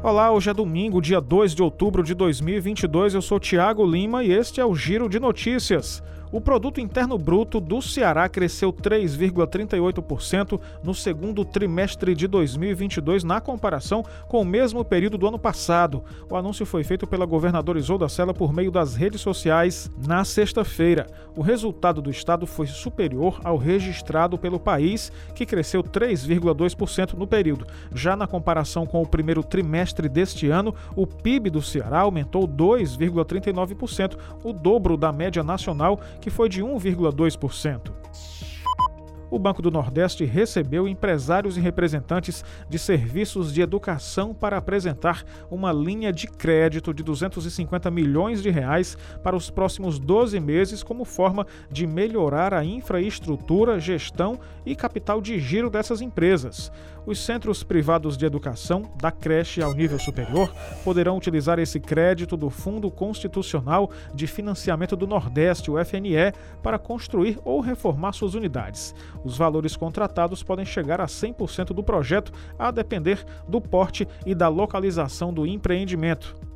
Olá, hoje é domingo, dia 2 de outubro de 2022. Eu sou Tiago Lima e este é o Giro de Notícias. O produto interno bruto do Ceará cresceu 3,38% no segundo trimestre de 2022 na comparação com o mesmo período do ano passado. O anúncio foi feito pela governadora Isolda Sela por meio das redes sociais na sexta-feira. O resultado do estado foi superior ao registrado pelo país, que cresceu 3,2% no período. Já na comparação com o primeiro trimestre deste ano, o PIB do Ceará aumentou 2,39%, o dobro da média nacional que foi de 1,2% o Banco do Nordeste recebeu empresários e representantes de serviços de educação para apresentar uma linha de crédito de 250 milhões de reais para os próximos 12 meses como forma de melhorar a infraestrutura, gestão e capital de giro dessas empresas. Os centros privados de educação, da creche ao nível superior, poderão utilizar esse crédito do Fundo Constitucional de Financiamento do Nordeste, o FNE, para construir ou reformar suas unidades. Os valores contratados podem chegar a 100% do projeto, a depender do porte e da localização do empreendimento.